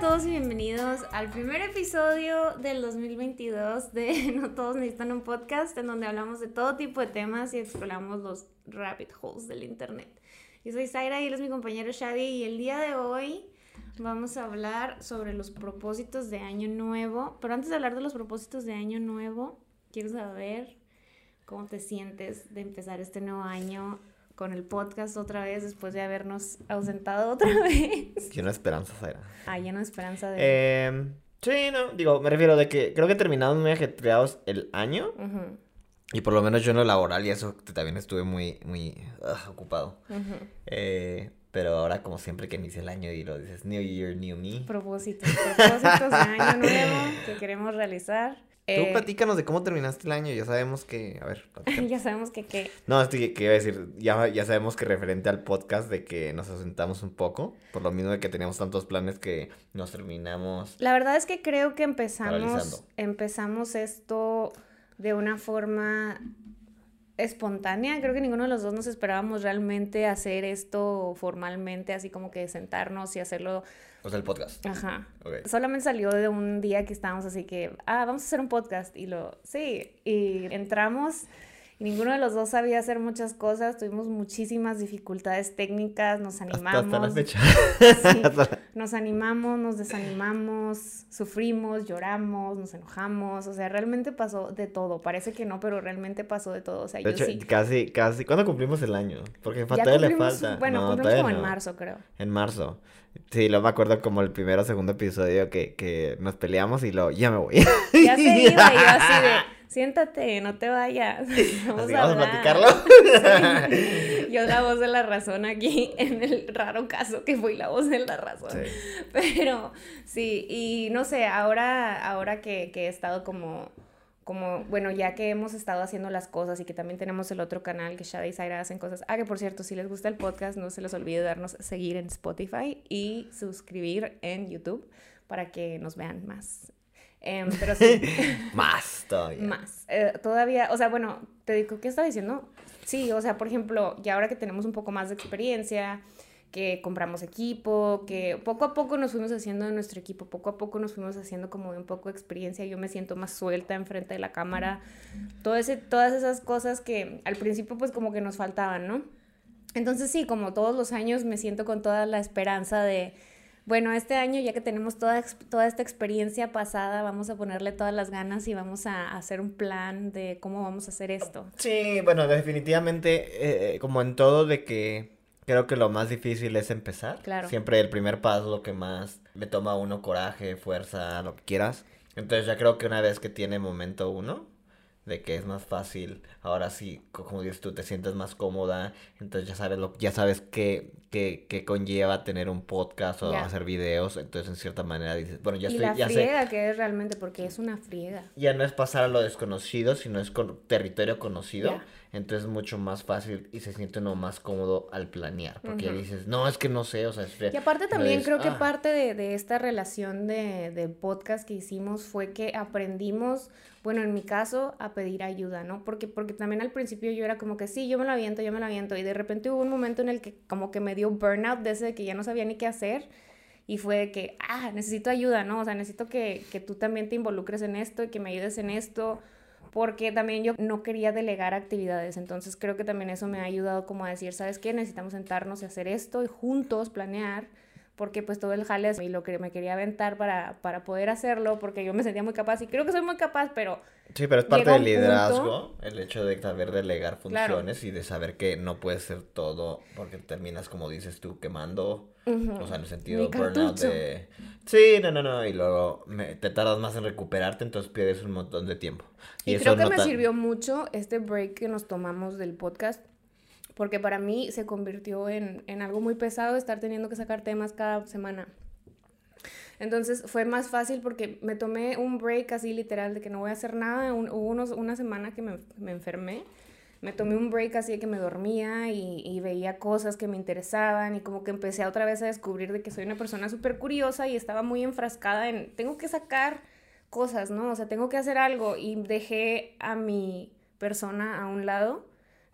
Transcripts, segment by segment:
todos y bienvenidos al primer episodio del 2022 de No Todos Necesitan un Podcast, en donde hablamos de todo tipo de temas y exploramos los rabbit holes del Internet. Yo soy Zaira y él es mi compañero Shadi y el día de hoy vamos a hablar sobre los propósitos de Año Nuevo. Pero antes de hablar de los propósitos de Año Nuevo, quiero saber cómo te sientes de empezar este nuevo año con el podcast otra vez después de habernos ausentado otra vez. Lleno de esperanza, Zaira. Ah, lleno de esperanza de... Eh, sí, no, digo, me refiero de que creo que terminamos muy ajetreados el año. Ujú, Y por lo menos yo en lo laboral y eso también estuve muy, muy ah, ocupado. ujú. Eh, pero ahora como siempre que inicia el año y lo dices New Year, New Me. Propósitos, propósitos de año nuevo que queremos realizar. Tú Eh, platícanos de cómo terminaste el año. Ya sabemos que... A ver, ya sabemos que qué. No, estoy que iba a decir, ya, ya sabemos que referente al podcast de que nos ausentamos un poco, por lo mismo de que teníamos tantos planes que nos terminamos. La verdad es que creo que empezamos, empezamos esto de una forma espontánea. Creo que ninguno de los dos nos esperábamos realmente hacer esto formalmente, así como que sentarnos y hacerlo. O sea, el podcast. Ajá. Solamente salió de un día que estábamos así que, ah, vamos a hacer un podcast. Y lo, sí, y entramos y ninguno de los dos sabía hacer muchas cosas. Tuvimos muchísimas dificultades técnicas, nos Hasta, animamos. hasta la fecha. Sí. Hasta- Nos animamos, nos desanimamos, sufrimos, lloramos, nos enojamos, o sea, realmente pasó de todo. Parece que no, pero realmente pasó de todo. O sea, De yo hecho, sí. casi, casi. ¿Cuándo cumplimos el año? Porque todavía le falta. Bueno, No, cumplimos como en marzo, creo. En marzo. Sí, lo me acuerdo como el primero o segundo episodio que, que nos peleamos y lo ya me voy. Ya se iba y yo así de, siéntate, no te vayas. Vamos, Así, a, vamos a hablar". platicarlo. Sí. Yo la voz de la razón aquí, en el raro caso que fui la voz de la razón. Sí. Pero sí, y no sé, ahora, ahora que, que he estado como, como, bueno, ya que hemos estado haciendo las cosas y que también tenemos el otro canal que Shada y Zaira hacen cosas. Ah, que por cierto, si les gusta el podcast, no se les olvide darnos seguir en Spotify y suscribir en YouTube para que nos vean más. Em, pero sí, Más todavía. más. Eh, todavía, o sea, bueno, te digo, ¿qué estaba diciendo? Sí, o sea, por ejemplo, ya ahora que tenemos un poco más de experiencia, que compramos equipo, que poco a poco nos fuimos haciendo de nuestro equipo, poco a poco nos fuimos haciendo como de un poco de experiencia, yo me siento más suelta enfrente de la cámara, todo ese, todas esas cosas que al principio pues como que nos faltaban, ¿no? Entonces sí, como todos los años me siento con toda la esperanza de, bueno, este año ya que tenemos toda, toda esta experiencia pasada, vamos a ponerle todas las ganas y vamos a hacer un plan de cómo vamos a hacer esto. Sí, bueno, definitivamente, eh, como en todo, de que creo que lo más difícil es empezar. Claro. Siempre el primer paso lo que más le toma a uno coraje, fuerza, lo que quieras. Entonces ya creo que una vez que tiene momento uno, de que es más fácil, ahora sí, co- como dices tú, te sientes más cómoda, entonces ya sabes lo, ya sabes qué, qué, qué conlleva tener un podcast o hacer videos, entonces en cierta manera dices, bueno, ya y estoy, la ya sé, friega que es realmente, porque es una friega. ya no es pasar a lo desconocido, sino es con territorio conocido. Entonces es mucho más fácil y se siente uno más cómodo al planear. Porque ya Ujú. dices, no, es que no sé, o sea, es fría". Y aparte también dices, creo que "Ah". parte de, de esta relación de, de podcast que hicimos fue que aprendimos, bueno, en mi caso, a pedir ayuda, ¿no? Porque, porque también al principio yo era como que sí, yo me lo aviento, yo me lo aviento. Y de repente hubo un momento en el que como que me dio burnout de ese de que ya no sabía ni qué hacer. Y fue de que, ah, necesito ayuda, ¿no? O sea, necesito que, que tú también te involucres en esto y que me ayudes en esto. Porque también yo no quería delegar actividades. Entonces creo que también eso me ha ayudado como a decir, ¿sabes qué? Necesitamos sentarnos y hacer esto y juntos planear. Porque pues todo el jale y lo que me quería aventar para, para poder hacerlo. Porque yo me sentía muy capaz y creo que soy muy capaz, pero Sí, pero es parte del punto- liderazgo, el hecho de saber delegar Claro. funciones y de saber que no puedes ser todo, porque terminas, como dices tú, quemando, Ujú. o sea, en el sentido burnout de... Sí, no, no, no, y luego me- te tardas más en recuperarte, entonces pierdes un montón de tiempo. Y, creo que no me sirvió mucho este break que nos tomamos del podcast, porque para mí se convirtió en, en algo muy pesado estar teniendo que sacar temas cada semana. Entonces fue más fácil porque me tomé un break así literal de que no voy a hacer nada. Un- hubo unos, una semana que me, me enfermé. Me tomé un break así de que me dormía y, y veía cosas que me interesaban y como que empecé otra vez a descubrir de que soy una persona súper curiosa y estaba muy enfrascada en, tengo que sacar cosas, ¿no? O sea, tengo que hacer algo y dejé a mi persona a un lado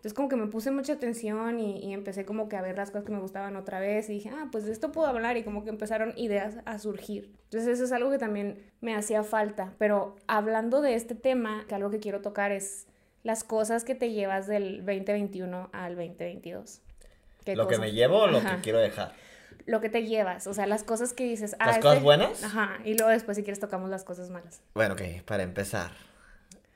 Entonces como que me puse mucha atención y, y, empecé como que a ver las cosas que me gustaban otra vez y dije, ah, pues de esto puedo hablar y como que empezaron ideas a surgir. Entonces eso es algo que también me hacía falta. Pero hablando de este tema, que algo que quiero tocar es las cosas que te llevas del 2021 al 2022. ¿Lo que me llevo o lo que quiero dejar? Lo que te llevas, o sea, las cosas que dices. Ah, ¿Las cosas este buenas? Ajá, y luego después si quieres tocamos las cosas malas. Bueno, ok, para empezar.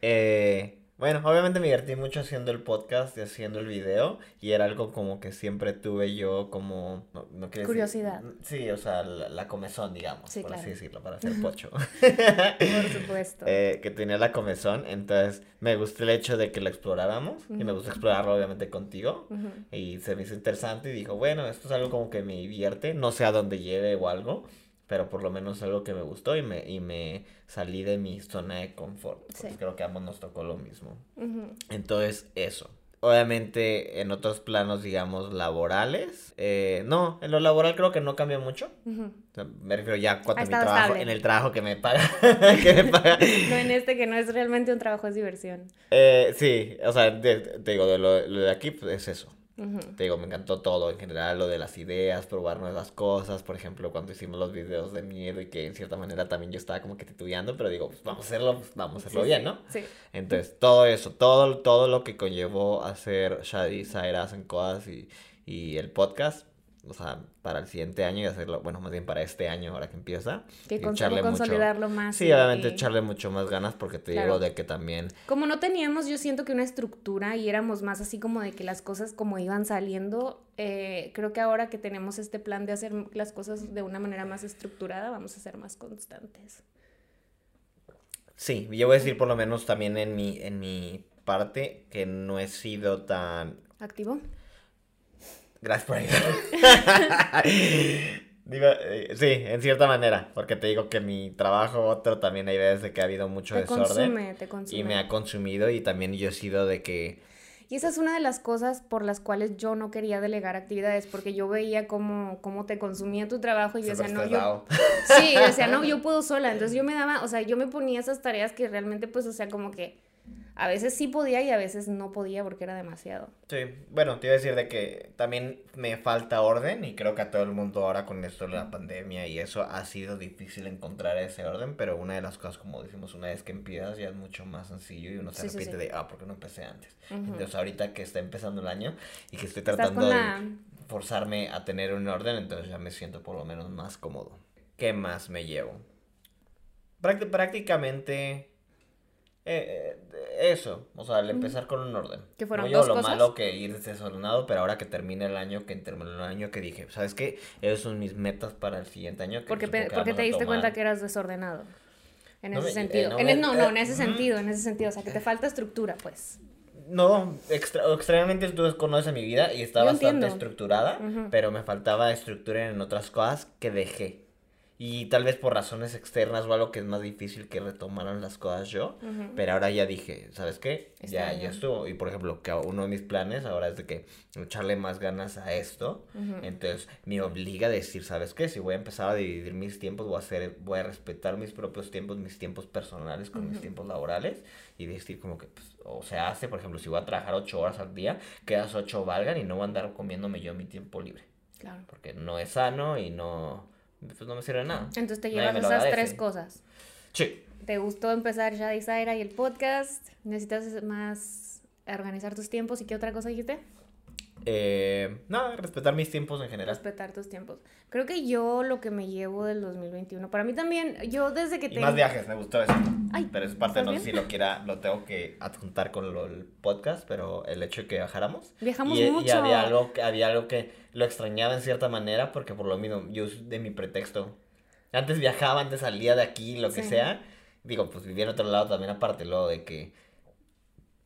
Eh, bueno, obviamente me divertí mucho haciendo el podcast y haciendo el video y era algo como que siempre tuve yo como... No, Curiosidad. sí, o sea, la, comezón, digamos, por así decirlo, para hacer pocho. por supuesto. Eh, que tenía la comezón, entonces me gustó el hecho de que lo exploráramos y me gusta explorarlo obviamente contigo y se me hizo interesante y dijo, bueno, esto es algo como que me divierte, no sé a dónde lleve o algo, pero por lo menos algo que me gustó y me, y me salí de mi zona de confort. Creo que a ambos nos tocó lo mismo. Entonces, eso. Obviamente, en otros planos, digamos, laborales. Eh, no, en lo laboral creo que no cambia mucho. me refiero ya cuando mi trabajo, en el trabajo que me paga. que me paga. no en este que no es realmente un trabajo, es diversión. Eh, sí, o sea, te digo, de lo, lo, de aquí pues, es eso. Te digo, me encantó todo en general, lo de las ideas, probar nuevas cosas, por ejemplo, cuando hicimos los videos de miedo y que en cierta manera también yo estaba como que titubeando, pero digo, pues vamos a hacerlo, pues, vamos a hacerlo bien, ¿no? Sí. Entonces, todo eso, todo, todo lo que conllevó hacer Shadi, Zaira, en cosas y, y el podcast, o sea, para el siguiente año y hacerlo, bueno, más bien para este año ahora que empieza. Que echarle consolidarlo más. Sí, obviamente echarle mucho más ganas porque te digo de que también... Como no teníamos, yo siento que una estructura y éramos más así como de que las cosas como iban saliendo, eh, creo que ahora que tenemos este plan de hacer las cosas de una manera más estructurada, vamos a ser más constantes. Sí, yo voy a decir por lo menos también en mi, en mi parte que no he sido tan... ¿Activo? Gracias por eh, sí, en cierta manera, porque te digo que mi trabajo, otro, también hay veces de que ha habido mucho te desorden. Consume, te consume. Y me ha consumido y también yo he sido de que... Y esa es una de las cosas por las cuales yo no quería delegar actividades, porque yo veía cómo, cómo te consumía tu trabajo y yo decía, no, yo... Sí, decía, no, yo puedo sola. Entonces yo me daba, o sea, yo me ponía esas tareas que realmente, pues, o sea, como que a veces sí podía y a veces no podía porque era demasiado. Sí, bueno, te iba a decir de que también me falta orden y creo que a todo el mundo ahora con esto de la pandemia y eso ha sido difícil encontrar ese orden, pero una de las cosas, como decimos, una vez que empiezas ya es mucho más sencillo y uno se arrepiente de, ah, ¿por qué no empecé antes? Entonces ahorita que está empezando el año y que estoy tratando de forzarme a tener un orden, entonces ya me siento por lo menos más cómodo. ¿Qué más me llevo? prácticamente eh, eh, eso, o sea, al empezar con un orden. Que fueron no lo malo que ir desordenado, pero ahora que termine el año, que termine el año que dije, ¿sabes qué? Esas son mis metas para el siguiente año. porque, porque te diste cuenta que eras desordenado. En ese sentido. Eh, no, no, en ese sentido, en ese sentido. O sea, que te falta estructura, pues. No, extremadamente tú conoces mi vida y está bastante estructurada, pero me faltaba estructura en otras cosas que dejé. Y tal vez por razones externas o algo que es más difícil que retomaran las cosas yo. Pero ahora ya dije, ¿sabes qué? ya, ya estuvo. Y por ejemplo, que uno de mis planes ahora es de que echarle más ganas a esto. Entonces me obliga a decir, ¿sabes qué? Si voy a empezar a dividir mis tiempos, voy a hacer, voy a respetar mis propios tiempos, mis tiempos personales con mis tiempos laborales. Y decir como que, pues, o se hace, por ejemplo, si voy a trabajar ocho horas al día, que esas ocho valgan y no voy a andar comiéndome yo mi tiempo libre. Claro. Porque no es sano y no pues no me sirve nada. Entonces te llevas esas tres cosas. Sí. ¿Te gustó empezar Shadi Zaira y el podcast? ¿Necesitas más organizar tus tiempos? ¿Y qué otra cosa dijiste? Eh, nada, respetar mis tiempos en general. Respetar tus tiempos. Creo que yo lo que me llevo del 2021, para mí también, yo desde que tengo... más viajes, me gustó eso. Ay, pero es parte, no sé si lo quiera, lo tengo que adjuntar con el podcast, pero el hecho de que viajáramos. Viajamos mucho. Y había algo, había algo que lo extrañaba en cierta manera, porque por lo mismo, yo de mi pretexto. Antes viajaba, antes salía de aquí, lo que sea. Digo, pues vivía en otro lado también, aparte, luego de que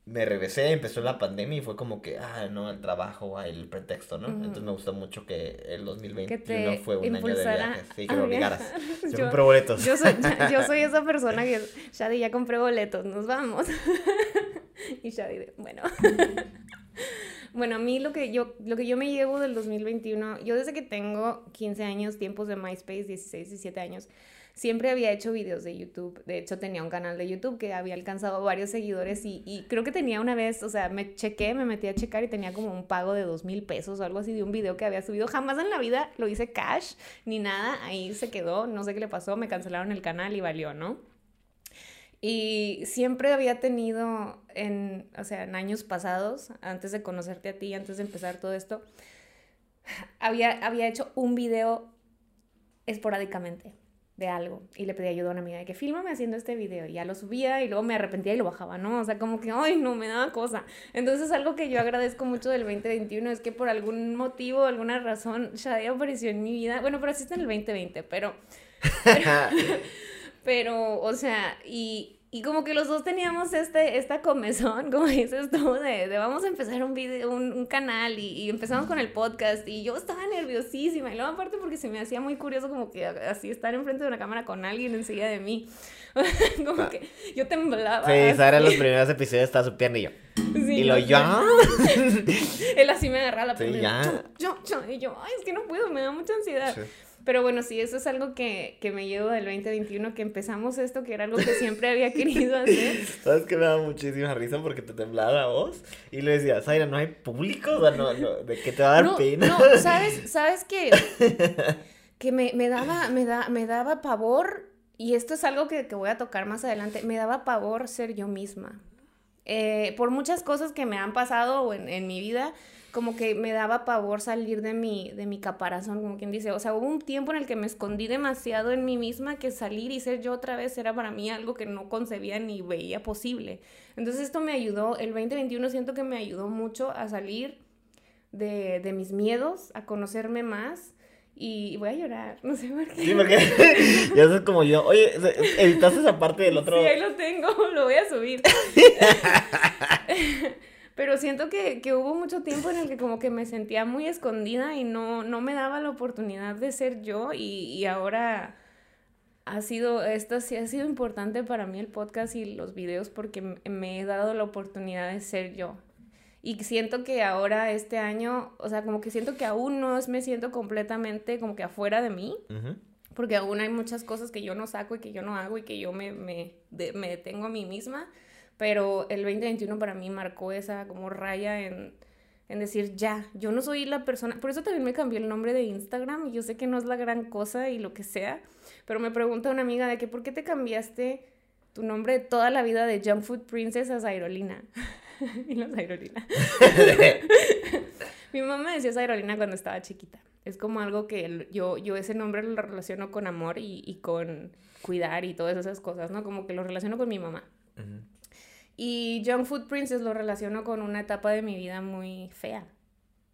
me regresé, empezó la pandemia y fue como que, ah, no, el trabajo, el pretexto, ¿no? Entonces me gustó mucho que el 2021 fue un año de viajes. Sí, que me obligaras. Yo, compré boletos. Yo soy, yo soy esa persona que, Shadi, ya compré boletos, nos vamos. y Shadi, bueno. bueno, a mí lo que, yo, lo que yo me llevo del 2021, yo desde que tengo 15 años, tiempos de MySpace, 16, 17 años, siempre había hecho videos de YouTube. De hecho, tenía un canal de YouTube que había alcanzado varios seguidores y, y creo que tenía una vez, o sea, me chequé, me metí a checar y tenía como un pago de dos mil pesos o algo así de un video que había subido. Jamás en la vida lo hice cash ni nada. Ahí se quedó, no sé qué le pasó, me cancelaron el canal y valió, ¿no? Y siempre había tenido, en, o sea, en años pasados, antes de conocerte a ti, antes de empezar todo esto, había, había hecho un video esporádicamente de algo y le pedí ayuda a una amiga de que fílmame haciendo este video y ya lo subía y luego me arrepentía y lo bajaba, ¿no? O sea, como que, ay, no, me daba cosa. Entonces algo que yo agradezco mucho del 2021 es que por algún motivo, alguna razón, Shadia apareció en mi vida, bueno, pero así está en el 2020, pero, pero, pero o sea, y, y como que los dos teníamos este, esta comezón, como dices tú, de, de vamos a empezar un video, un, canal y, y, empezamos con el podcast y yo estaba nerviosísima y luego aparte porque se me hacía muy curioso como que así estar enfrente de una cámara con alguien enseguida de mí. como ah. que yo temblaba. Sí, Sara en los primeros episodios estaba su pierna y yo. y lo yo. Él así me agarraba la pierna. Sí, ya. Yo, yo, y yo, ay, es que no puedo, me da mucha ansiedad. Pero bueno, sí, eso es algo que, que me llevo del 2021, que empezamos esto, que era algo que siempre había querido hacer. ¿Sabes que me da muchísima risa porque te temblaba la voz? Y le decía, Zaira, ¿no hay público? O sea, no, no, ¿de qué te va a dar pena? No, ¿sabes, sabes que, que me, me, daba, me, da, me daba pavor, y esto es algo que, que voy a tocar más adelante, me daba pavor ser yo misma. Eh, por muchas cosas que me han pasado en, en mi vida, como que me daba pavor salir de mi, de mi caparazón, como quien dice. O sea, hubo un tiempo en el que me escondí demasiado en mí misma que salir y ser yo otra vez era para mí algo que no concebía ni veía posible. Entonces esto me ayudó, el 2021 siento que me ayudó mucho a salir de, de mis miedos, a conocerme más. Y voy a llorar, no sé por qué. Sí, porque ya es como yo. Oye, editaste esa parte del otro. Sí, ahí lo tengo, lo voy a subir. Pero siento que, que, hubo mucho tiempo en el que como que me sentía muy escondida y no, no me daba la oportunidad de ser yo y, y ahora ha sido, esto sí ha sido importante para mí el podcast y los videos porque me he dado la oportunidad de ser yo. Y siento que ahora, este año, o sea, como que siento que aún no me siento completamente como que afuera de mí, porque aún hay muchas cosas que yo no saco y que yo no hago y que yo me, me, me detengo a mí misma pero el 2021 para mí marcó esa como raya en, en decir, ya, yo no soy la persona, por eso también me cambié el nombre de Instagram, y yo sé que no es la gran cosa y lo que sea, pero me pregunta una amiga de que, ¿por qué te cambiaste tu nombre de toda la vida de Junk Food Princess a Zairolina? y no Zairolina. Mi mamá decía Zairolina cuando estaba chiquita. Es como algo que yo, yo ese nombre lo relaciono con amor y, y con cuidar y todas esas cosas, ¿no? Como que lo relaciono con mi mamá. Y Young Food Princess lo relaciono con una etapa de mi vida muy fea.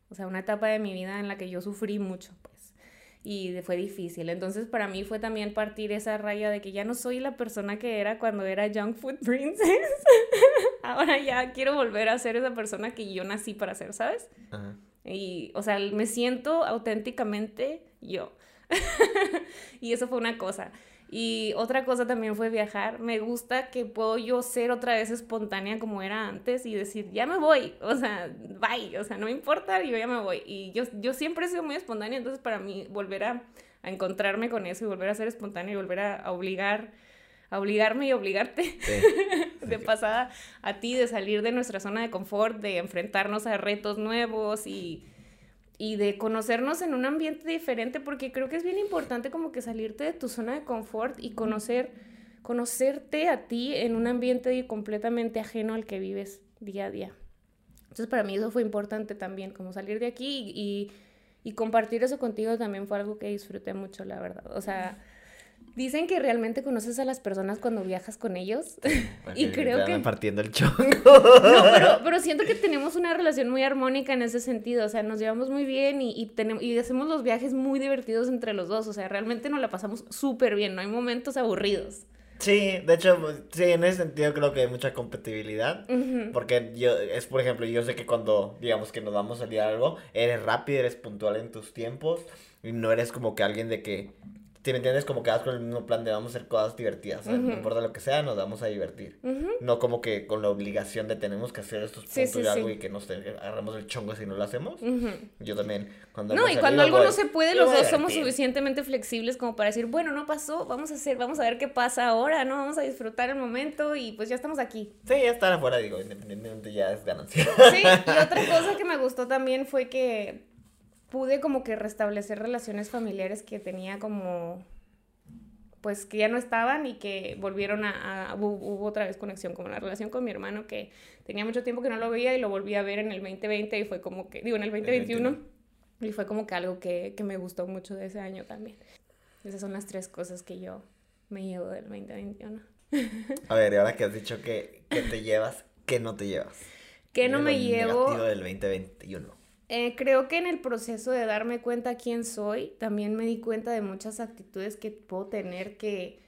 O sea, una etapa de mi vida en la que yo sufrí mucho, pues. Y fue difícil. Entonces, para mí fue también partir esa raya de que ya no soy la persona que era cuando era Young Food Princess. Ahora ya quiero volver a ser esa persona que yo nací para ser, ¿sabes? Y, o sea, me siento auténticamente yo. y eso fue una cosa. Y otra cosa también fue viajar. Me gusta que puedo yo ser otra vez espontánea como era antes y decir, ya me voy, o sea, bye, o sea, no me importa, yo ya me voy. Y yo, yo siempre he sido muy espontánea, entonces para mí volver a, encontrarme con eso y volver a ser espontánea y volver a, obligar, a obligarme y obligarte de pasada a ti, de salir de nuestra zona de confort, de enfrentarnos a retos nuevos y y de conocernos en un ambiente diferente, porque creo que es bien importante como que salirte de tu zona de confort y conocer, conocerte a ti en un ambiente completamente ajeno al que vives día a día. Entonces para mí eso fue importante también, como salir de aquí y, y compartir eso contigo también fue algo que disfruté mucho, la verdad. O sea, Dicen que realmente conoces a las personas cuando viajas con ellos. y creo que. partiendo el chongo. no, pero, siento que tenemos una relación muy armónica en ese sentido. O sea, nos llevamos muy bien y, y, tenemos, y hacemos los viajes muy divertidos entre los dos. O sea, realmente nos la pasamos súper bien. No hay momentos aburridos. Sí, de hecho, sí, en ese sentido creo que hay mucha compatibilidad. Porque yo, es por ejemplo, yo sé que cuando, digamos, que nos vamos a salir algo, eres rápido, eres puntual en tus tiempos. Y no eres como que alguien de que Si me entiendes, como que vas con el mismo plan de vamos a hacer cosas divertidas. No importa lo que sea, nos vamos a divertir. No como que con la obligación de tenemos que hacer estos puntos sí, de algo sí. y que nos agarramos el chongo si no lo hacemos. Yo también, cuando No, y cuando algo no se puede, "Me los dos somos divertir". suficientemente flexibles como para decir, bueno, no pasó, vamos a hacer, vamos a ver qué pasa ahora, ¿no? Vamos a disfrutar el momento y pues ya estamos aquí. Sí, ya estar afuera, digo, independientemente ya es ganancia. Sí, y otra cosa que me gustó también fue que pude como que restablecer relaciones familiares que tenía como pues que ya no estaban y que volvieron a, a- hubo, hubo otra vez conexión como la relación con mi hermano que tenía mucho tiempo que no lo veía y lo volví a ver en el 2020 y fue como que digo en el 2021 y fue como que algo que, que me gustó mucho de ese año también. Esas son las tres cosas que yo me llevo del 2021. A ver, y ahora que has dicho que, que te llevas, ¿qué no te llevas? ¿Qué no me llevo? del 2021. Eh, creo que en el proceso de darme cuenta quién soy, también me di cuenta de muchas actitudes que puedo tener que...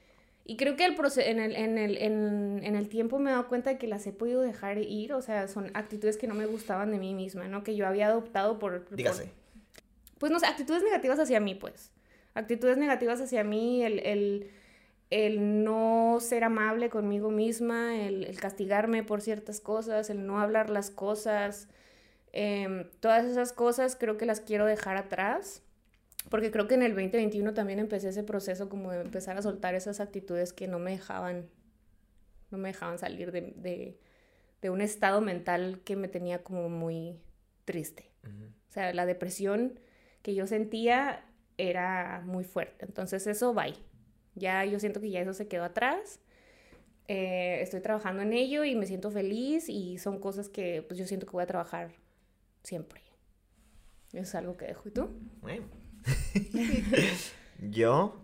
Y creo que el proce- en, el, en, el, en, en el tiempo me he dado cuenta de que las he podido dejar ir, o sea, son actitudes que no me gustaban de mí misma, ¿no? Que yo había adoptado por... por- Dígase. pues no sé, actitudes negativas hacia mí, pues. Actitudes negativas hacia mí, el, el, el no ser amable conmigo misma, el, el castigarme por ciertas cosas, el no hablar las cosas. Em, todas esas cosas creo que las quiero dejar atrás. Porque creo que en el 2021 también empecé ese proceso como de empezar a soltar esas actitudes que no me dejaban, no me dejaban salir de, de, de un estado mental que me tenía como muy triste. Ujú. O sea, la depresión que yo sentía era muy fuerte. Entonces eso, bye. Ya yo siento que ya eso se quedó atrás. Eh, estoy trabajando en ello y me siento feliz y son cosas que pues yo siento que voy a trabajar siempre. Eso es algo que dejo. ¿Y tú? Bueno. yo,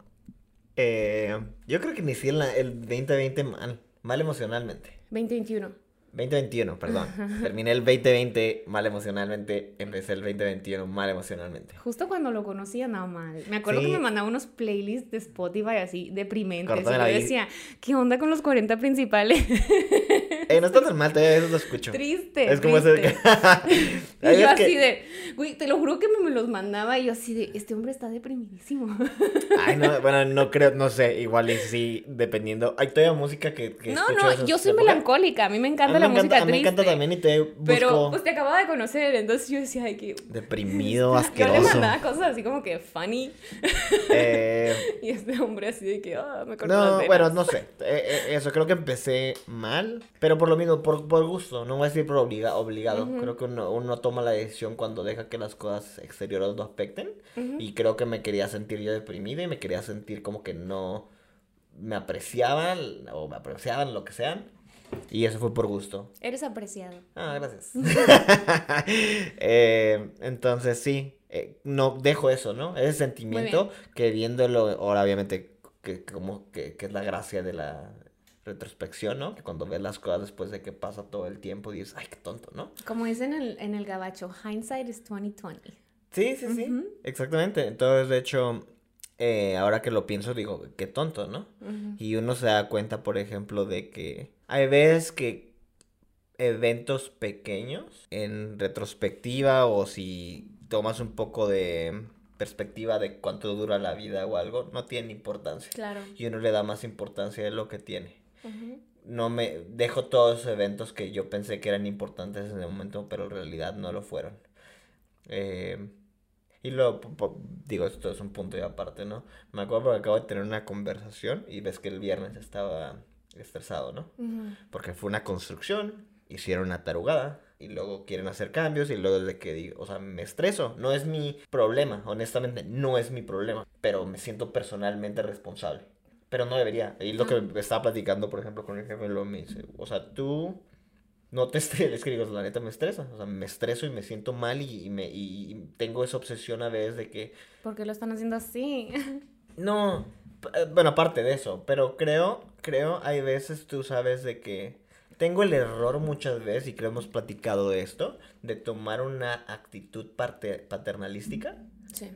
eh, yo creo que inicié el 2020 mal, mal emocionalmente. 2021. 2021, perdón. Terminé el 2020 mal emocionalmente, empecé el 2021 mal emocionalmente. Justo cuando lo conocí andaba mal. Me acuerdo Sí. que me mandaba unos playlists de Spotify así deprimentes. Y yo decía, ¿qué onda con los 40 principales? Eh, no está tan mal, todavía a veces lo escucho. triste. Es como ese triste. Hay Y yo que- así de, güey, te lo juro que me, me los mandaba y yo así de, este hombre está deprimidísimo. Ay, no, bueno, no creo, no sé, igual y sí, dependiendo. Hay todavía música que, que No, no, yo soy melancólica, a mí me encanta la me música encanta, a mí me encanta también y te busco Pero pues te acababa de conocer, entonces yo decía, ay, que... deprimido, Yo le asqueroso. mandaba cosas así como que funny Eh, y este hombre así de que, ah, me cortó no, bueno, no sé. Eh, eh, eso, creo que empecé mal, pero por lo mismo, por, por gusto, no voy a decir por obliga, obligado. Creo que uno, uno toma la decisión cuando deja que las cosas exteriores lo afecten. Y creo que me quería sentir yo deprimido y me quería sentir como que no me apreciaban o me apreciaban, lo que sean. Y eso fue por gusto. Eres apreciado. Ah, gracias. Eh, entonces sí, eh, no dejo eso, ¿no? Ese sentimiento que viéndolo, ahora obviamente, que, como que, que es la gracia de la retrospección, ¿no? Que cuando ves las cosas después de que pasa todo el tiempo, dices, ay, qué tonto, ¿no? Como dicen en el, en el gabacho, hindsight is 2020. Sí, sí, sí, exactamente. Entonces, de hecho, eh, ahora que lo pienso, digo, qué tonto, ¿no? Y uno se da cuenta, por ejemplo, de que hay veces que eventos pequeños en retrospectiva o si tomas un poco de perspectiva de cuánto dura la vida o algo, no tienen importancia. Claro. Y uno le da más importancia de lo que tiene. No me dejo todos esos eventos que yo pensé que eran importantes en el momento, pero en realidad no lo fueron. Eh, y luego, digo, esto es un punto de aparte, ¿no? Me acuerdo porque acabo de tener una conversación y ves que el viernes estaba estresado, ¿no? Ujú. Porque fue una construcción, hicieron una tarugada y luego quieren hacer cambios y luego desde que digo, o sea, me estreso, no es mi problema, honestamente, no es mi problema, pero me siento personalmente responsable. Pero no debería. Y lo que estaba platicando, por ejemplo, con el jefe, lo me dice, o sea, tú no te estreses, es que digo, la neta me estresa, o sea, me estreso y me siento mal y, y me, y, y tengo esa obsesión a veces de que ¿Por qué lo están haciendo así? no, eh, bueno, aparte de eso, pero creo, creo, hay veces tú sabes de que tengo el error muchas veces, y creo hemos platicado de esto, de tomar una actitud parte- paternalística Sí.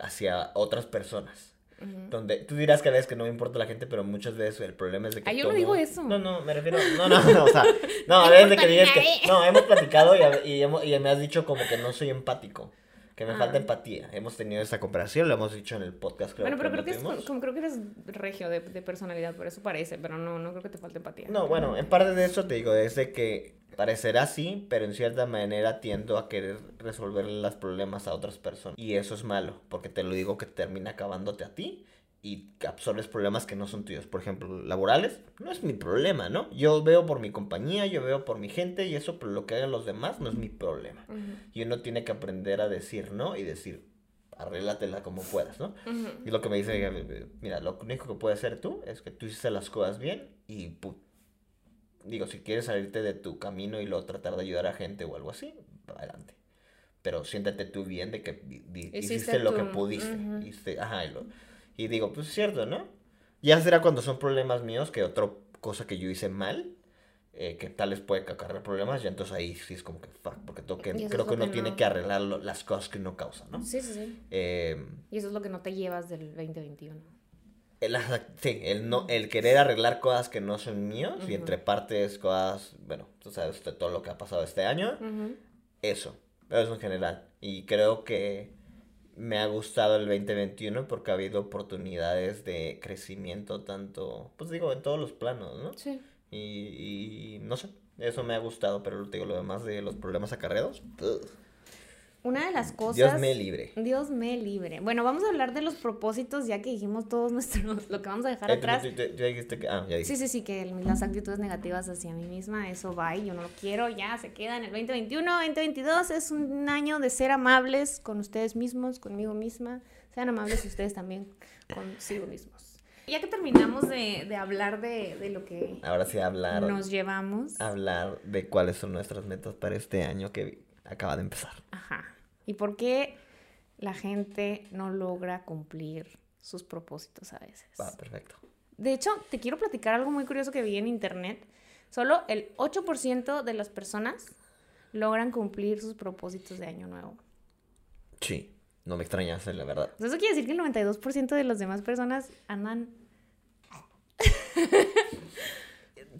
hacia otras personas. Donde tú dirás que a veces que no me importa la gente, pero muchas veces el problema es de que. Ah, yo no digo eso. No, no, me refiero. No, no, no, o sea. No, a veces de que digas que. No, hemos platicado y, y, hemos- y me has dicho como que no soy empático. que me Ah. falta empatía. Hemos tenido esa comparación, lo hemos dicho en el podcast. Creo, bueno, pero creo que, es, como creo que eres regio de, de personalidad, por eso parece, pero no, no creo que te falte empatía. No, bueno, en parte de eso te digo, es de que parecerá así, pero en cierta manera tiendo a querer resolver los problemas a otras personas. Y eso es malo, porque te lo digo que termina acabándote a ti y absorbes problemas que no son tuyos. Por ejemplo, laborales, no es mi problema, ¿no? Yo veo por mi compañía, yo veo por mi gente y eso por lo que hagan los demás no es mi problema. Y uno tiene que aprender a decir no y decir, arréglatela como puedas, ¿no? Y lo que me dice, eh, mira, lo único que puedes hacer tú es que tú hiciste las cosas bien y, pu- digo, si quieres salirte de tu camino y luego tratar de ayudar a gente o algo así, adelante. Pero siéntate tú bien de que Hiciste hiciste lo que pudiste. hiciste- ajá, y, lo- y digo, pues es cierto, ¿no? Ya será cuando son problemas míos que otra cosa que yo hice mal, eh, que tal les puede acarrear problemas, ya entonces ahí sí es como que, fuck, porque tengo que, Y creo que lo uno tiene que arreglar lo- las cosas que uno causa, ¿no? Sí, sí, sí. Eh, Y eso es lo que no te llevas del 2021. El, sí, el, no, el querer arreglar cosas que no son míos y entre partes cosas, bueno, tú sabes de todo lo que ha pasado este año, Ujú. eso, eso en general. Y creo que me ha gustado el 2021 porque ha habido oportunidades de crecimiento tanto, pues digo, en todos los planos, ¿no? Sí. Y, y no sé, eso me ha gustado, pero te digo, lo demás de los problemas acarreados, ugh, Una de las cosas... Dios me libre. Dios me libre. Bueno, vamos a hablar de los propósitos ya que dijimos todos nuestros, lo que vamos a dejar atrás. Sí, sí, sí, que las actitudes negativas hacia mí misma, eso va y yo no lo quiero, ya se queda en el 2021, 2022 es un año de ser amables con ustedes mismos, conmigo misma, sean amables ustedes también consigo mismos. Ya que terminamos de, de hablar de, de lo que Ahora sí hablar. nos llevamos, hablar de cuáles son nuestras metas para este año que acaba de empezar. ajá, y por qué la gente no logra cumplir sus propósitos a veces. Va, perfecto. De hecho, te quiero platicar algo muy curioso que vi en internet. Solo el 8% de las personas logran cumplir sus propósitos de año nuevo. Sí, no me extrañas, la verdad. Eso quiere decir que el 92% de las demás personas andan...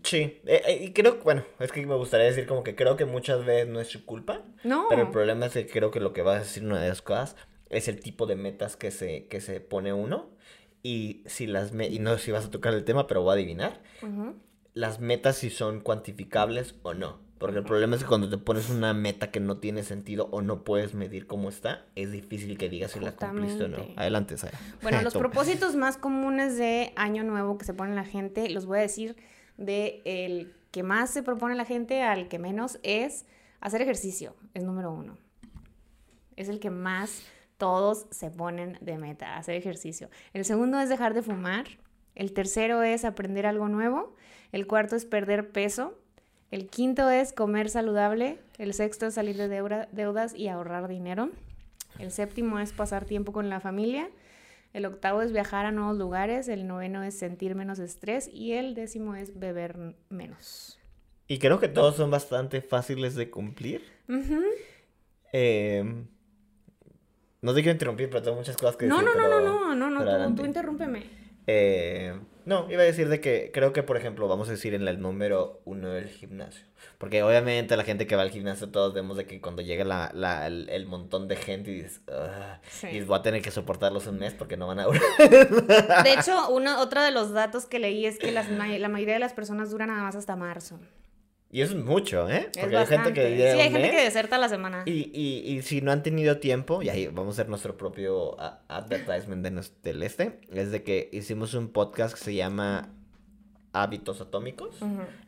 Sí, eh, eh, y creo, bueno, es que me gustaría decir como que creo que muchas veces no es su culpa, No. pero el problema es que creo que lo que va a decir una de las cosas es el tipo de metas que se, que se pone uno y si las, me y no sé si vas a tocar el tema, pero voy a adivinar, las metas si son cuantificables o no. Porque el problema es que cuando te pones una meta que no tiene sentido o no puedes medir cómo está, es difícil que digas si la cumpliste o no. Adelante, Sara. Bueno, los propósitos más comunes de año nuevo que se pone la gente, los voy a decir de el que más se propone la gente al que menos es hacer ejercicio, es número uno. Es el que más todos se ponen de meta, hacer ejercicio. El segundo es dejar de fumar. El tercero es aprender algo nuevo. El cuarto es perder peso. El quinto es comer saludable. El sexto es salir de deuda- deudas y ahorrar dinero. El séptimo es pasar tiempo con la familia. El octavo es viajar a nuevos lugares. El noveno es sentir menos estrés. Y el décimo es beber menos. Y creo que todos son bastante fáciles de cumplir. Ujú. Eh, no te quiero interrumpir, pero tengo muchas cosas que No, decir. no, no, no, no, no, no, pero tú, tú interrúmpeme. Eh, no, iba a decir de que creo que, por ejemplo, vamos a decir en el número uno del gimnasio. Porque obviamente la gente que va al gimnasio, todos vemos de que cuando llega la, la- el, el montón de gente y dices, Sí. y voy a tener que soportarlos un mes porque no van a durar. De hecho, uno, otro de los datos que leí es que las, la mayoría de las personas duran nada más hasta marzo. Y eso es mucho, ¿eh? Es Porque hay gente que Sí, hay gente que deserta la semana. Y, y, y si no han tenido tiempo, y ahí vamos a hacer nuestro propio advertisement de nos- del este, es de que hicimos un podcast que se llama Hábitos Atómicos.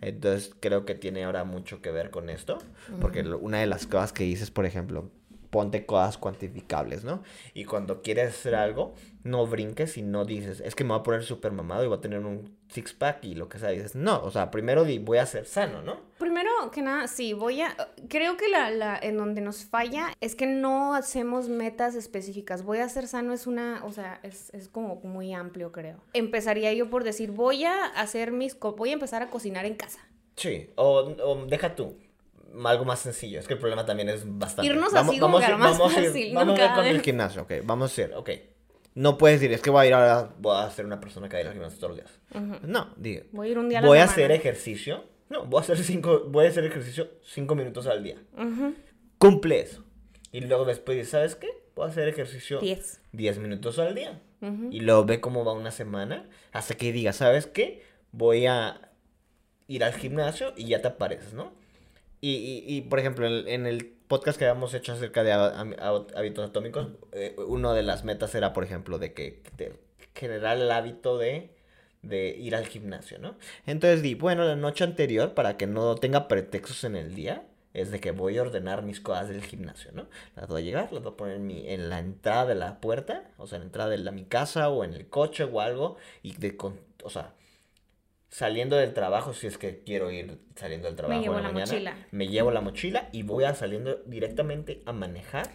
Entonces creo que tiene ahora mucho que ver con esto, porque una de las cosas que dices, por ejemplo, ponte cosas cuantificables, ¿no? Y cuando quieres hacer algo, no brinques y no dices, es que me voy a poner súper mamado y voy a tener un six pack y lo que sea. Dices, no, o sea, primero di, voy a ser sano, ¿no? Primero que nada, sí, voy a... Creo que la, la, en donde nos falla es que no hacemos metas específicas. Voy a ser sano es una, o sea, es, es como muy amplio, creo. Empezaría yo por decir, voy a hacer mis... Voy a empezar a cocinar en casa. Sí, o, o deja tú. Algo más sencillo, es que el problema también es bastante. Irnos así como que a lo más vamos a ir- fácil, vamos a Cada con el gimnasio, ok. Vamos a ir, ok. No puedes decir, es que voy a ir ahora, voy a ser una persona que va a ir al gimnasio todos los días. Ujú. No, digo. Voy a ir un día a la Voy a semana. hacer ejercicio. No, voy a hacer cinco, voy a hacer ejercicio cinco minutos al día. Ujú. Cumple eso. Y luego después ¿sabes qué? voy a hacer ejercicio 10. 10 minutos al día. Ujú. Y luego ve cómo va una semana hasta que digas, ¿sabes qué? Voy a ir al gimnasio y ya te apareces, ¿no? Y, y, y, por ejemplo, en el, podcast que habíamos hecho acerca de há- há- hábitos atómicos, eh, una de las metas era, por ejemplo, de que de generar el hábito de, de ir al gimnasio, ¿no? Entonces di, bueno, la noche anterior, para que no tenga pretextos en el día, es de que voy a ordenar mis cosas del gimnasio, ¿no? Las voy a llegar, las voy a poner en, mi- en la entrada de la puerta, o sea, en la entrada de mi casa o en el coche o algo, y de, con- o sea, saliendo del trabajo, si es que quiero ir saliendo del trabajo llevo en la, la mañana, mochila. me llevo la mochila y voy a saliendo directamente a manejar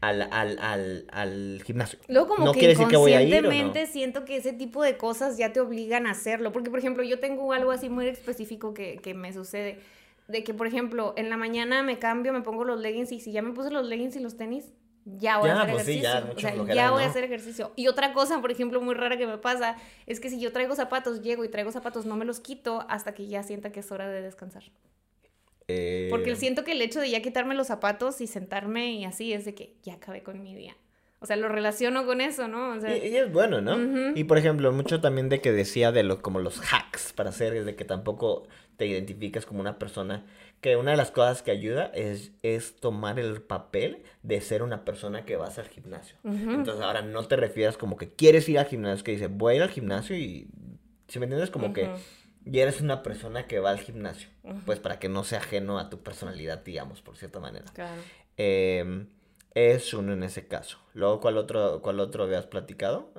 al, al, al, al gimnasio. Luego como no que decir que no. inconscientemente siento que ese tipo de cosas ya te obligan a hacerlo. Porque, por ejemplo, yo tengo algo así muy específico que, que me sucede. De que, por ejemplo, en la mañana me cambio, me pongo los leggings y si ya me puse los leggings y los tenis, ya voy Ya, a hacer pues sí, ejercicio. ya, o mucha sea, flojera, ya voy a hacer ejercicio. Y otra cosa, por ejemplo, muy rara que me pasa es que si yo traigo zapatos, llego y traigo zapatos, no me los quito hasta que ya sienta que es hora de descansar. Eh, Porque siento que el hecho de ya quitarme los zapatos y sentarme y así es de que ya acabé con mi día. O sea, lo relaciono con eso, ¿no? O sea, Y, y es bueno, ¿no? Y por ejemplo, mucho también de que decía de lo, como los hacks para hacer, es de que tampoco te identificas como una persona, que una de las cosas que ayuda es, es tomar el papel de ser una persona que vas al gimnasio. Ujú. Entonces ahora no te refieras como que quieres ir al gimnasio, que dice, voy a ir al gimnasio y, si me entiendes, como que Ujú. ya eres una persona que va al gimnasio, Ujú. pues para que no sea ajeno a tu personalidad, digamos, por cierta manera. claro. Eh, es uno en ese caso. Luego, ¿cuál otro, cuál otro habías platicado?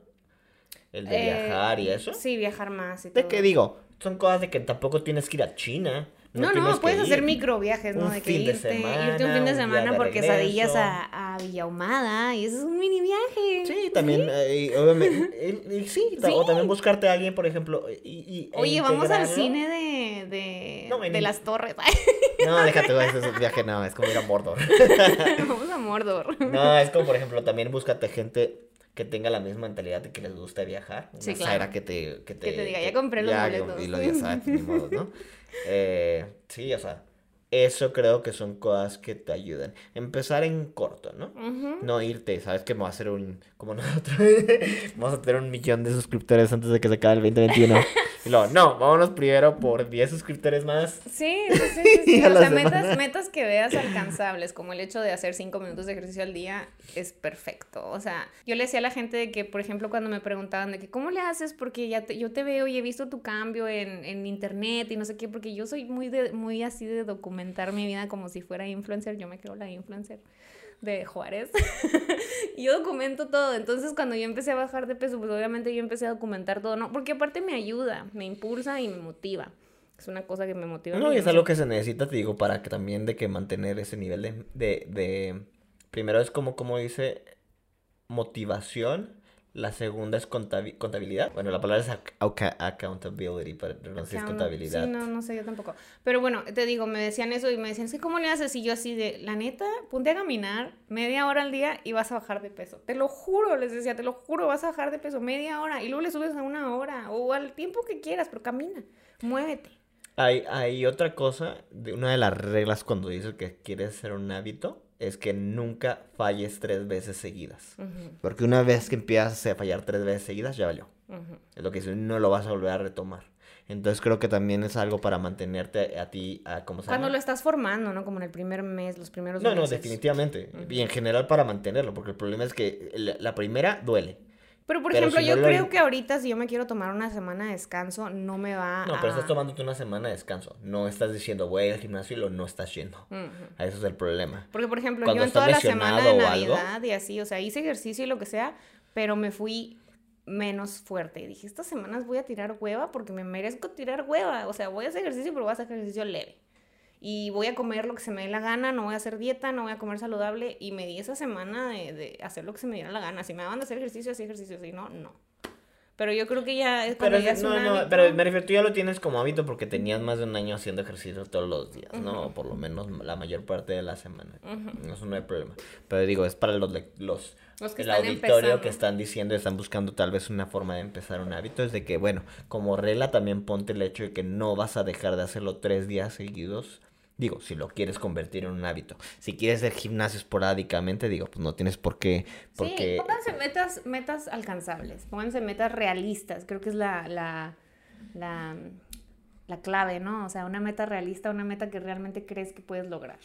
El de Eh, viajar y eso. Sí, viajar más y ¿De todo. qué digo? Son cosas de que tampoco tienes que ir a China. No, no, puedes hacer micro viajes, ¿no? Un de que de irte, semana, irte un fin de semana de por quesadillas regreso. a, a Villahumada y eso es un mini viaje. Sí, también, eh, y obviamente, y- y sí, o Sí. también buscarte a alguien, por ejemplo, y, y- e Oye, vamos al cine de, de, No, de las torres. No, déjate, ese es un viaje, no, es como ir a Mordor. vamos a Mordor. No, es como, por ejemplo, también búscate gente que tenga la misma mentalidad de que les gusta viajar. Una Sí, claro. Que te, que te... te diga, "Ya compré los ya, boletos". Y lo digas, "Ah, pues, ni modo, ¿no? Eh, sí, o sea, eso creo que son cosas que te ayudan. Empezar en corto, ¿no? Ujú. No irte, sabes que me va a hacer un, como nosotros, vamos a tener un millón de suscriptores antes de que se acabe el 2021. Y luego, no, vámonos primero por 10 suscriptores más. Sí, sí, sí, sí, sí. O sea, metas, metas que veas alcanzables, como el hecho de hacer cinco minutos de ejercicio al día, es perfecto. O sea, yo le decía a la gente de que, por ejemplo, cuando me preguntaban de que, ¿cómo le haces? Porque ya te- yo te veo y he visto tu cambio en, en internet y no sé qué, porque yo soy muy, de, muy así de documentar mi vida como si fuera influencer, yo me creo la influencer de Juárez. yo documento todo. Entonces, cuando yo empecé a bajar de peso, pues obviamente yo empecé a documentar todo, ¿no? Porque aparte me ayuda, me impulsa y me motiva. Es una cosa que me motiva. No, y es algo que se necesita, te digo, para que también de que mantener ese nivel de, de, de- primero es como, como dice, motivación, la segunda es contabi- contabilidad, bueno, la palabra es accountability, pero no sé si es Account- contabilidad. Sí, no, no sé, yo tampoco. Pero bueno, te digo, me decían eso y me decían, sí, ¿cómo le haces? Y yo así de, la neta, ponte a caminar media hora al día y vas a bajar de peso. Te lo juro, les decía, te lo juro, vas a bajar de peso media hora y luego le subes a una hora o al tiempo que quieras, pero camina, muévete. Hay, hay otra cosa, de una de las reglas cuando dices que quieres ser un hábito, es que nunca falles tres veces seguidas. Ujú, Porque una vez que empiezas a fallar tres veces seguidas, ya valió. Es lo que dice, no lo vas a volver a retomar. Entonces creo que también es algo para mantenerte a ti, a, ¿cómo se Cuando llama? lo estás formando, ¿no? Como en el primer mes, los primeros No, no, meses. definitivamente. Y en general para mantenerlo, porque el problema es que la, la primera duele. Pero, por Pero ejemplo, si yo no lo- creo que ahorita si yo me quiero tomar una semana de descanso, no me va No, a... pero estás tomándote una semana de descanso. No estás diciendo voy al gimnasio y lo no estás yendo. Ujú. A Eso es el problema. Porque, por ejemplo, Cuando yo en toda la semana de o algo. Navidad y así, o sea, hice ejercicio y lo que sea, pero me fui menos fuerte. Y dije, estas semanas voy a tirar hueva porque me merezco tirar hueva. O sea, voy a hacer ejercicio, pero voy a hacer ejercicio leve. Y voy a comer lo que se me dé la gana, no voy a hacer dieta, no voy a comer saludable. Y me di esa semana de, de hacer lo que se me diera la gana. Si me daban de hacer ejercicio, hacía ejercicio. Si no, no. Pero yo creo que ya es Pero, ya es- no, un no, hábito. pero me refiero, tú ya lo tienes como hábito porque tenías más de un año haciendo ejercicio todos los días, ¿no? O por lo menos la mayor parte de la semana. Eso no hay problema. Pero digo, es para los, los, Los que el están auditorio empezando. que están diciendo, están buscando tal vez una forma de empezar un hábito. Es de que, bueno, como regla también ponte el hecho de que no vas a dejar de hacerlo tres días seguidos Digo, si lo quieres convertir en un hábito. Si quieres hacer gimnasio esporádicamente, digo, pues no tienes por qué. Porque... Sí, pónganse metas, metas alcanzables, pónganse metas realistas, creo que es la, la, la, la clave, ¿no? O sea, una meta realista, una meta que realmente crees que puedes lograr.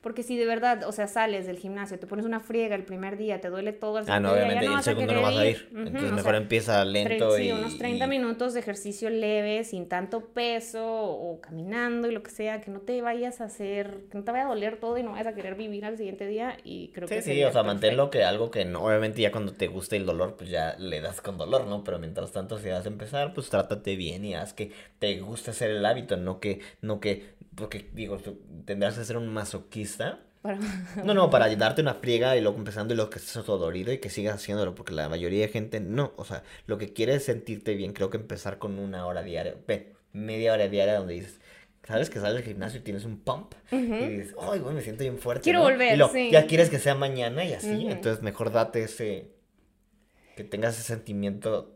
Porque si de verdad, o sea, sales del gimnasio, te pones una friega el primer día, te duele todo el Ah, no, día, obviamente, ya y el segundo no vas a ir. Entonces mejor sea, empieza lento y. Sí, unos 30 y- minutos de ejercicio leve, sin tanto peso, o caminando y lo que sea, que no te vayas a hacer, que no te vaya a doler todo y no vayas a querer vivir al siguiente día. Y creo Sí, que sí, sería o sea, manténlo que algo que no, obviamente ya cuando te guste el dolor, pues ya le das con dolor, ¿no? Pero mientras tanto, si vas a empezar, pues trátate bien y haz que te guste hacer el hábito, no que, no que, porque digo, tendrás que ser un masoquista. Para- No, no, para darte una friega y luego empezando y luego que estés todo dolido y que sigas haciéndolo, porque la mayoría de gente no, o sea, lo que quiere es sentirte bien, creo que empezar con una hora diaria, ve, media hora diaria donde dices, sabes que sales del gimnasio y tienes un pump y dices, ay, güey, me siento bien fuerte. Quiero ¿no?". volver, Y luego, sí. ya quieres que sea mañana y así, entonces mejor date ese, que tengas ese sentimiento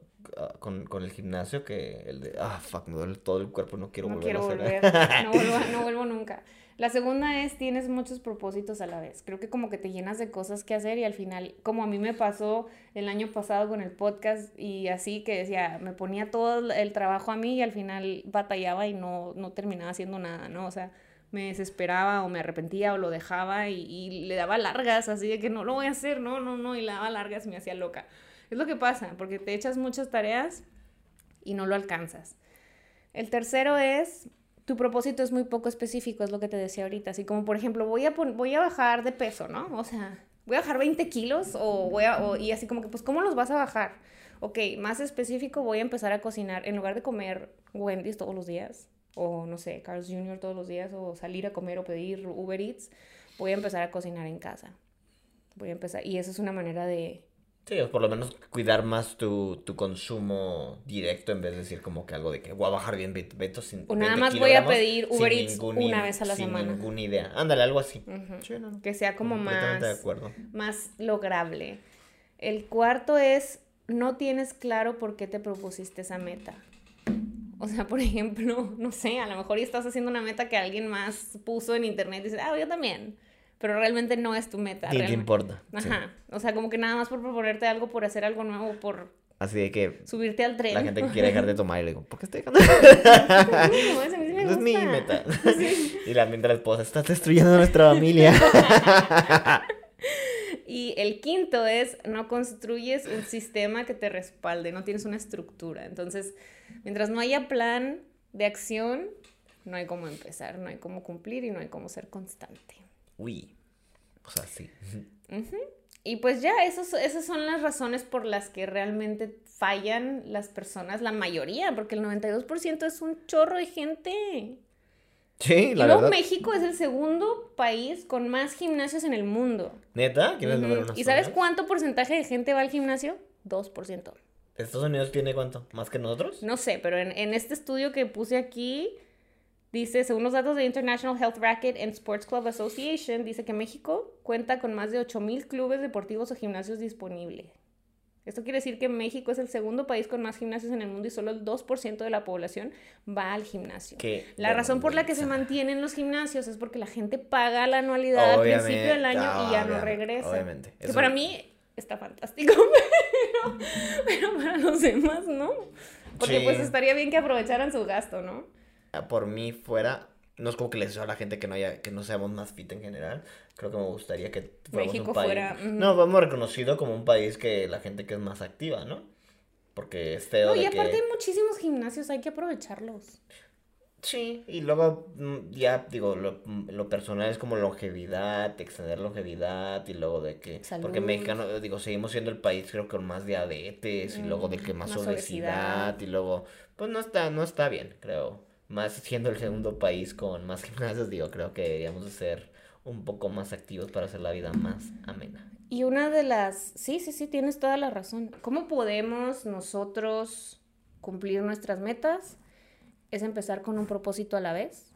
con, con el gimnasio que el de, ah, fuck, me duele todo el cuerpo, no quiero no volver quiero a volver, hacer. no vuelvo, no vuelvo nunca. La segunda es tienes muchos propósitos a la vez. Creo que como que te llenas de cosas que hacer y al final, como a mí me pasó el año pasado con el podcast y así que decía, me ponía todo el trabajo a mí y al final batallaba y no, no terminaba haciendo nada, ¿no? O sea, me desesperaba o me arrepentía o lo dejaba y, y le daba largas así de que no lo voy a hacer, no, no, no, y le daba largas y me hacía loca. Es lo que pasa, porque te echas muchas tareas y no lo alcanzas. El tercero es, tu propósito es muy poco específico, es lo que te decía ahorita. Así como, por ejemplo, voy a, voy a bajar de peso, ¿no? O sea, voy a bajar 20 kilos o voy a, y así como que, pues, ¿cómo los vas a bajar? Ok, más específico, voy a empezar a cocinar. En lugar de comer Wendy's todos los días, o no sé, Carl's Jr. todos los días, o salir a comer o pedir Uber Eats, voy a empezar a cocinar en casa. Voy a empezar, y esa es una manera de, Sí, o por lo menos cuidar más tu, tu consumo directo en vez de decir como que algo de que voy a bajar bien ve- veto sin O nada 20 más voy a pedir Uber Eats una vez a la sin semana. ninguna idea. Ándale, algo así. Sí, no, que sea como Completamente de más... acuerdo. más lograble. El cuarto es, no tienes claro por qué te propusiste esa meta. O sea, por ejemplo, no sé, a lo mejor ya estás haciendo una meta que alguien más puso en internet y dices, ah, yo también. Pero realmente no es tu meta. Ni te importa. sí. Ajá. O sea, como que nada más por proponerte algo, por hacer algo nuevo, por Así de que subirte al tren. la gente quiere dejar de tomar y le digo, ¿por qué estoy dejando? No, es mi meta. Y la mientras la esposa, estás destruyendo nuestra familia. Y el quinto es, no construyes un sistema que te respalde, no tienes una estructura. Entonces, mientras no haya plan de acción, no hay cómo empezar, no hay cómo cumplir y no hay cómo ser constante. Uy. O sea, sí. Ujú. Y pues ya, esos, esas son las razones por las que realmente fallan las personas, la mayoría, porque el 92% es un chorro de gente. Sí, Y la luego verdad. México es el segundo país con más gimnasios en el mundo. ¿Neta? ¿Quieres Ujú. ver unos ¿Y sabes cuánto porcentaje de gente va al gimnasio? 2%. ¿Estados Unidos tiene cuánto? ¿Más que nosotros? No sé, pero en, en este estudio que puse aquí, dice, según los datos de International Health Racket and Sports Club Association, dice que México cuenta con más de 8.000 clubes deportivos o gimnasios disponibles. Esto quiere decir que México es el segundo país con más gimnasios en el mundo y solo el 2% de la población va al gimnasio. Qué La razón por la que se mantienen los gimnasios es porque la gente paga la anualidad al principio del año y ya no regresa. Obviamente. Que para mí está fantástico, pero, pero para los demás no. Porque Sí. pues estaría bien que aprovecharan su gasto, ¿no? Por mí fuera, no es como que les deseo a la gente que no haya, que no seamos más fit en general. Creo que me gustaría que fuéramos México un país. fuera. No, vamos reconocido como un país que la gente que es más activa, ¿no? Porque es feo No, de y aparte que... hay muchísimos gimnasios, hay que aprovecharlos. Sí, y luego mm, ya digo, lo, mm, lo personal es como longevidad, extender longevidad y luego de que, porque Salud. mexicano, digo, seguimos siendo el país creo que con más diabetes y luego de que Mm, más, más obesidad, obesidad. y luego, pues no está, no está bien, creo. Más siendo el segundo país con más gimnasios, digo, creo que deberíamos de ser un poco más activos para hacer la vida más amena. Y una de las... Sí, sí, sí, tienes toda la razón. ¿Cómo podemos nosotros cumplir nuestras metas? Es empezar con un propósito a la vez.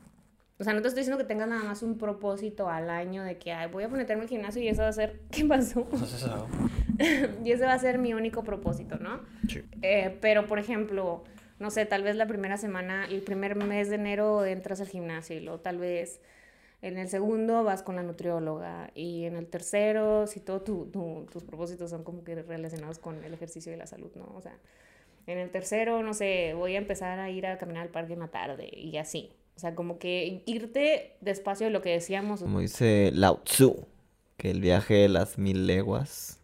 O sea, no te estoy diciendo que tengas nada más un propósito al año de que, ay, voy a ponerme al gimnasio y eso va a ser... ¿Qué pasó? y ese va a ser mi único propósito, ¿no? Sí. Eh, pero, por ejemplo, no sé, tal vez la primera semana, el primer mes de enero entras al gimnasio y luego tal vez En el segundo vas con la nutrióloga. Y en el tercero, si todos tus propósitos son como que relacionados con el ejercicio y la salud, ¿no? O sea, en el tercero, no sé, voy a empezar a ir a caminar al parque una tarde y así. O sea, como que irte despacio de lo que decíamos. Como dice Lao Tzu, que el viaje de las mil leguas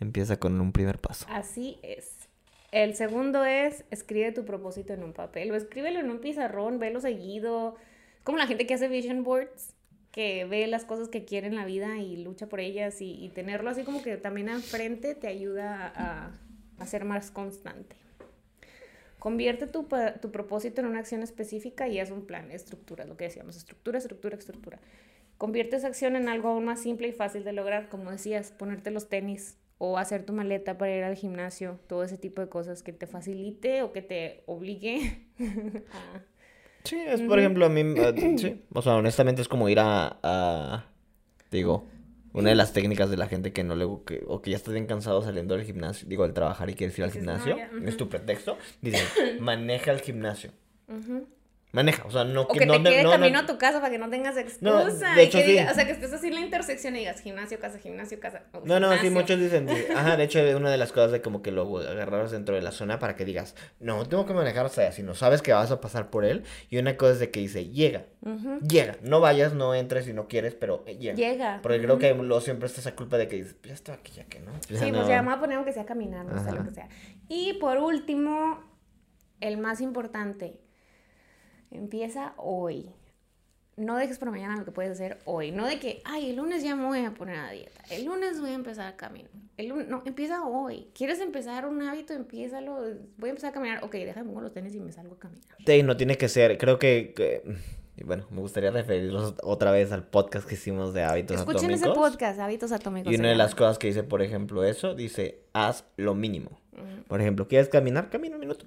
empieza con un primer paso. Así es. El segundo es escribe tu propósito en un papel o escríbelo en un pizarrón, velo seguido. Como la gente que hace vision boards, que ve las cosas que quiere en la vida y lucha por ellas y, tenerlo así como que también enfrente te ayuda a, a ser más constante. Convierte tu, tu, propósito en una acción específica y es un plan, estructura, lo que decíamos, estructura, estructura, estructura. Convierte esa acción en algo aún más simple y fácil de lograr, como decías, ponerte los tenis o hacer tu maleta para ir al gimnasio, todo ese tipo de cosas que te facilite o que te obligue. A... Sí, es por ejemplo a mí, eh, sí, o sea, honestamente es como ir a, a digo, una de las técnicas de la gente que no le que, o que ya está bien cansado saliendo del gimnasio, digo, al trabajar y quieres ir al gimnasio, es tu pretexto, dice, maneja el gimnasio. Maneja, o sea, no o que, no, te quede camino a tu casa para que no tengas excusa. de hecho, sí. o sea, que estés así en la intersección y digas gimnasio, casa, gimnasio, casa. no, no, sí, muchos dicen, ajá, de hecho, una de las cosas de como que lo agarraros dentro de la zona para que digas, no, tengo que manejar hasta allá, si no sabes que vas a pasar por él. Y una cosa es de que dice, llega, llega, no vayas, no entres si no quieres, pero eh, llega. Llega. Porque creo que luego siempre está esa culpa de que dices, ya estoy aquí, ya que no. sí, pues ya vamos a poner que sea caminar, no sé lo que sea. Y por último, el más importante, Empieza hoy. No dejes por mañana lo que puedes hacer hoy. No de que, ay, el lunes ya me voy a poner a dieta. El lunes voy a empezar a caminar. El lunes, no, empieza hoy. ¿Quieres empezar un hábito? Empiézalo. Voy a empezar a caminar. Ok, déjame pongo los tenis y me salgo a caminar. Sí, no tiene que ser. Creo que, y bueno, me gustaría referirlos otra vez al podcast que hicimos de hábitos atómicos. Escuchen ese podcast, hábitos atómicos. Y una de las cosas que dice, por ejemplo, eso, dice, haz lo mínimo. Por ejemplo, ¿quieres caminar? Camina un minuto.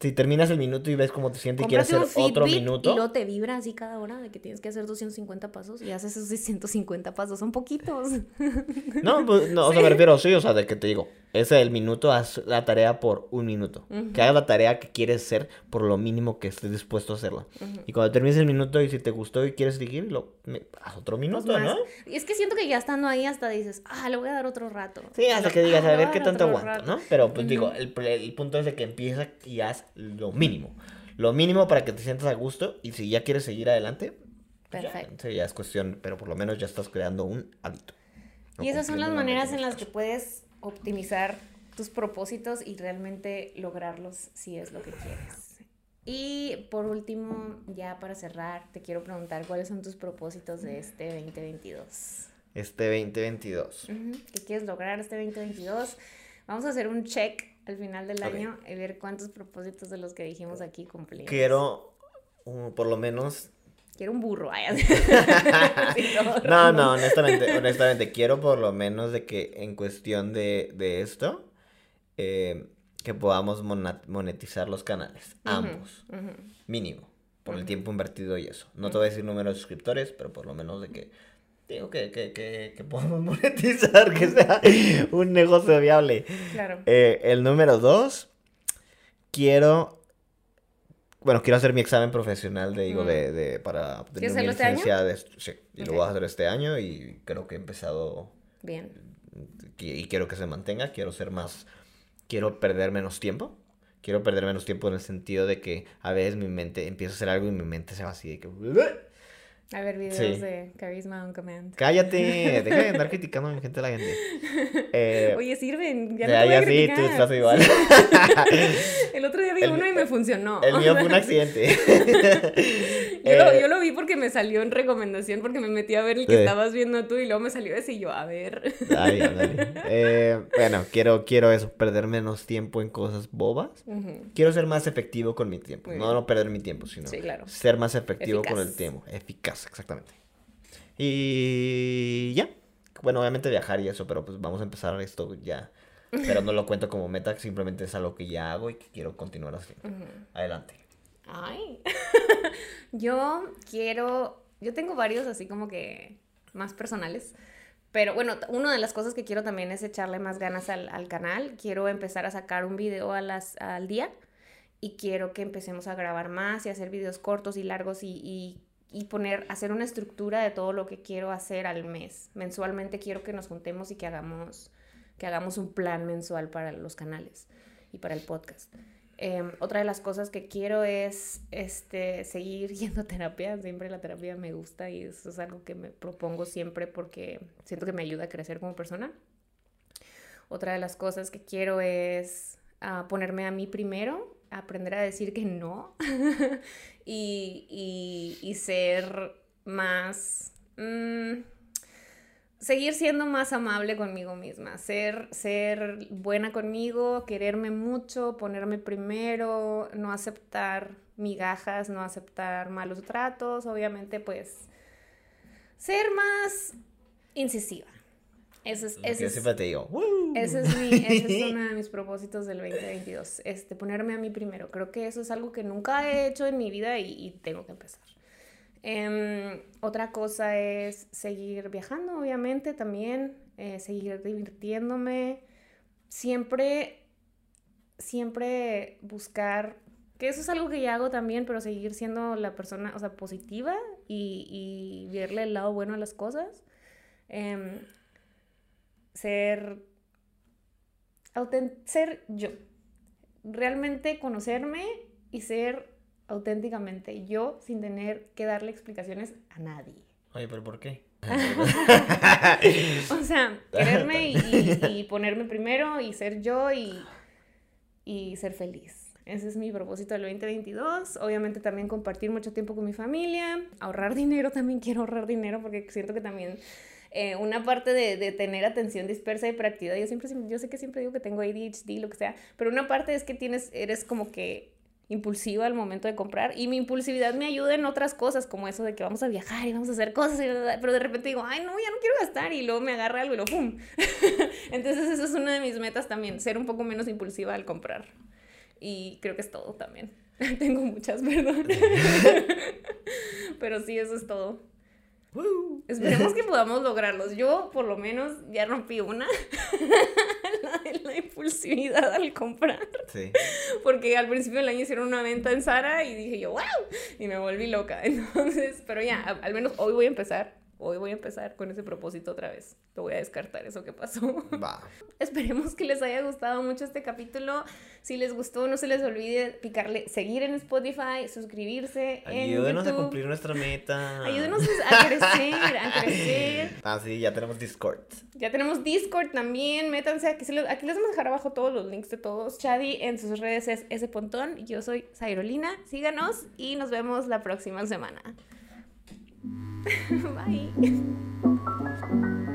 Si terminas el minuto y ves cómo te sientes y quieres hacer otro minuto. Y luego te vibra así cada hora de que tienes que hacer 250 pasos y haces esos 150 pasos. Son poquitos. No, pues, no, o sea, me refiero, sí, o sea, de que te digo, ese el minuto, haz la tarea por un minuto. Que hagas la tarea que quieres hacer por lo mínimo que estés dispuesto a hacerla. Y cuando termines el minuto y si te gustó y quieres seguir, lo, haz otro minuto, ¿no? Y es que siento que ya estando ahí hasta dices, ah, le voy a dar otro rato. Sí, hasta que digas, a ver qué tanto aguanta, ¿no? Pero pues digo, el, el punto es de que empieza y haz lo mínimo. Lo mínimo para que te sientas a gusto y si ya quieres seguir adelante, pues Perfecto. Ya, es cuestión, pero por lo menos ya estás creando un hábito. Y esas son las maneras en las que puedes optimizar tus propósitos y realmente lograrlos si es lo que quieres. Y por último, ya para cerrar, te quiero preguntar cuáles son tus propósitos de este 2022. Este 2022. ¿Qué quieres lograr este 2022? Vamos a hacer un check al final del año y ver cuántos propósitos de los que dijimos aquí cumplimos. Quiero, por lo menos... Quiero un burro. no, no, honestamente, honestamente, quiero por lo menos de que en cuestión de, de esto, eh, que podamos monetizar los canales, ambos, mínimo, por el tiempo invertido y eso. No te voy a decir número de suscriptores, pero por lo menos de que digo que, que, que, que podamos monetizar, que sea un negocio viable. Claro. Eh, el número dos, quiero bueno, quiero hacer mi examen profesional de, digo, de, mm. de, para obtener mi este licencia de sí, y lo voy a hacer este año y creo que he empezado bien. Y, quiero que se mantenga, quiero ser más quiero perder menos tiempo. Quiero perder menos tiempo en el sentido de que a veces mi mente empieza a hacer algo y mi mente se va así de que a ver videos de Charisma on Command. Cállate, deja de andar criticando a mi gente la gente. Eh, Oye, sirven, ya no te voy sí, tú estás igual. el otro día vi uno y me funcionó. El mío fue un accidente. yo, lo, eh, yo, lo, vi porque me salió en recomendación, porque me metí a ver el que estabas viendo tú y luego me salió ese y yo, a ver. Ay, eh, bueno, quiero, quiero eso, perder menos tiempo en cosas bobas. Quiero ser más efectivo con mi tiempo. no, no perder mi tiempo, sino ser más efectivo con el tiempo. Eficaz exactamente. Y ya. Bueno, obviamente viajar y eso, pero pues vamos a empezar esto ya. Pero no lo cuento como meta, simplemente es algo que ya hago y que quiero continuar así. Adelante. Ay. yo quiero. Yo tengo varios así como que más personales. Pero bueno, una de las cosas que quiero también es echarle más ganas al, canal. Quiero empezar a sacar un video a las, al día y quiero que empecemos a grabar más y hacer videos cortos y largos y y poner, hacer una estructura de todo lo que quiero hacer al mes. Mensualmente quiero que nos juntemos y que hagamos, que hagamos un plan mensual para los canales y para el podcast. Em, otra de las cosas que quiero es este, seguir yendo a terapia. Siempre la terapia me gusta y eso es algo que me propongo siempre porque siento que me ayuda a crecer como persona. Otra de las cosas que quiero es ah, ponerme a mí primero, aprender a decir que no y, y, ser más... Mm, seguir siendo más amable conmigo misma, ser, ser buena conmigo, quererme mucho, ponerme primero, no aceptar migajas, no aceptar malos tratos, obviamente pues ser más incisiva. Eso es, ese siempre te digo. Ese es, mi, ese es uno de mis propósitos del 2022, este, ponerme a mí primero. Creo que eso es algo que nunca he hecho en mi vida y, y tengo que empezar. Em, otra cosa es seguir viajando, obviamente, también, eh, seguir divirtiéndome, siempre, siempre buscar, que eso es algo que ya hago también, pero seguir siendo la persona, o sea, positiva y, y verle el lado bueno a las cosas. Em, ser, ser yo, realmente conocerme y ser auténticamente yo sin tener que darle explicaciones a nadie. Oye, pero ¿por qué? o sea, quererme y, ponerme primero y ser yo y, y ser feliz. Ese es mi propósito del 2022. Obviamente también compartir mucho tiempo con mi familia, ahorrar dinero, también quiero ahorrar dinero porque siento que también eh, una parte de, de, tener atención dispersa y hiperactividad, yo siempre, yo sé que siempre digo que tengo ADHD, lo que sea, pero una parte es que tienes, eres como que impulsiva al momento de comprar y mi impulsividad me ayuda en otras cosas como eso de que vamos a viajar y vamos a hacer cosas pero de repente digo ay no ya no quiero gastar y luego me agarra algo y lo pum entonces eso es una de mis metas también ser un poco menos impulsiva al comprar. Y creo que es todo también. Tengo muchas perdón. Pero sí eso es todo Esperemos que podamos lograrlos. Yo, por lo menos, ya rompí una. la de la impulsividad al comprar. Sí. Porque al principio del año hicieron una venta en Sara y dije yo, ¡wow! Y me volví loca. Entonces, pero ya, al menos hoy voy a empezar hoy voy a empezar con ese propósito otra vez. Lo voy a descartar eso que pasó. Va. Esperemos que les haya gustado mucho este capítulo. Si les gustó, no se les olvide picarle seguir en Spotify, suscribirse. Ayúdenos a cumplir nuestra meta. Ayúdenos a crecer, a crecer. Ah, sí, ya tenemos Discord. Ya tenemos Discord también. Métanse. Aquí, aquí les vamos a dejar abajo todos los links de todos. Chadi en sus redes es ese pontón. Yo soy Zairolina. Síganos y nos vemos la próxima semana. Bye.